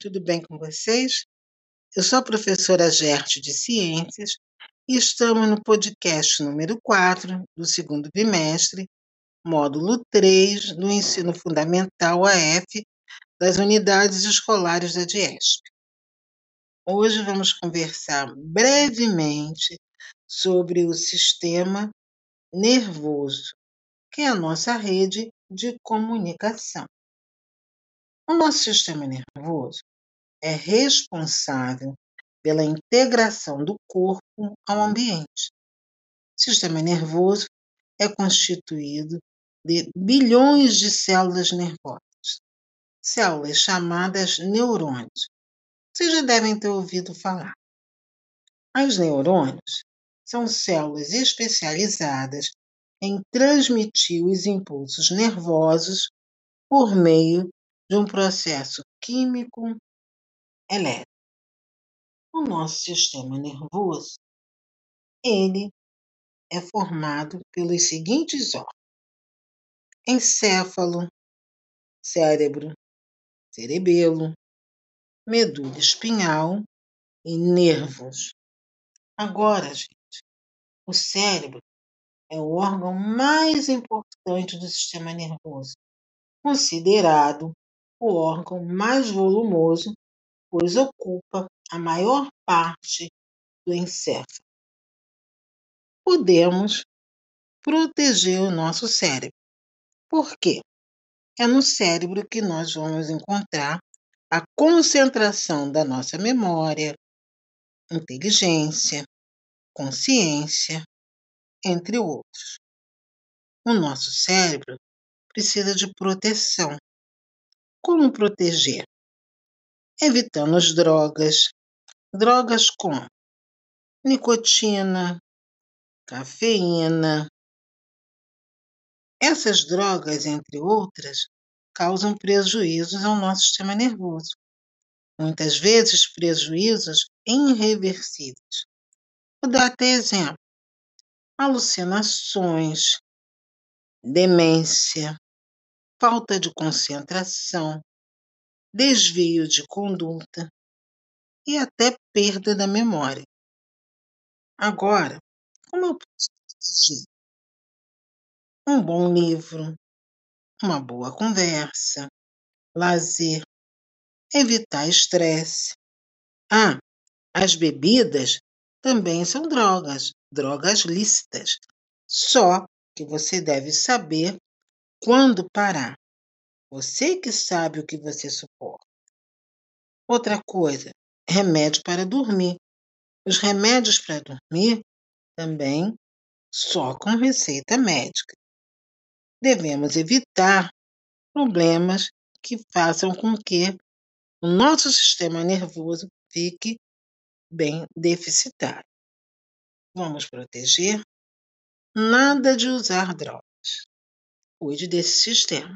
tudo bem com vocês? Eu sou a professora Gerte de Ciências e estamos no podcast número 4 do segundo bimestre, módulo 3 do Ensino Fundamental AF das Unidades Escolares da DIESP. Hoje vamos conversar brevemente sobre o sistema nervoso, que é a nossa rede de comunicação. O nosso sistema nervoso é responsável pela integração do corpo ao ambiente. O sistema nervoso é constituído de bilhões de células nervosas, células chamadas neurônios. Vocês já devem ter ouvido falar. Os neurônios são células especializadas em transmitir os impulsos nervosos por meio de um processo químico elétrico. O nosso sistema nervoso, ele é formado pelos seguintes órgãos: encéfalo, cérebro, cerebelo, medula espinhal e nervos. Agora, gente, o cérebro é o órgão mais importante do sistema nervoso, considerado o órgão mais volumoso, pois ocupa a maior parte do encéfalo. Podemos proteger o nosso cérebro. Por quê? É no cérebro que nós vamos encontrar a concentração da nossa memória, inteligência, consciência, entre outros. O nosso cérebro precisa de proteção como proteger? Evitando as drogas. Drogas como nicotina, cafeína. Essas drogas, entre outras, causam prejuízos ao nosso sistema nervoso. Muitas vezes prejuízos irreversíveis. Vou dar até exemplo: alucinações, demência, falta de concentração, desvio de conduta e até perda da memória. Agora, como eu posso proteger? Um bom livro, uma boa conversa, lazer, evitar estresse. Ah, as bebidas também são drogas, drogas lícitas. Só que você deve saber quando parar? Você que sabe o que você suporta. Outra coisa, remédio para dormir. Os remédios para dormir também só com receita médica. Devemos evitar problemas que façam com que o nosso sistema nervoso fique bem deficitário. Vamos proteger? Nada de usar drogas cuide desse sistema.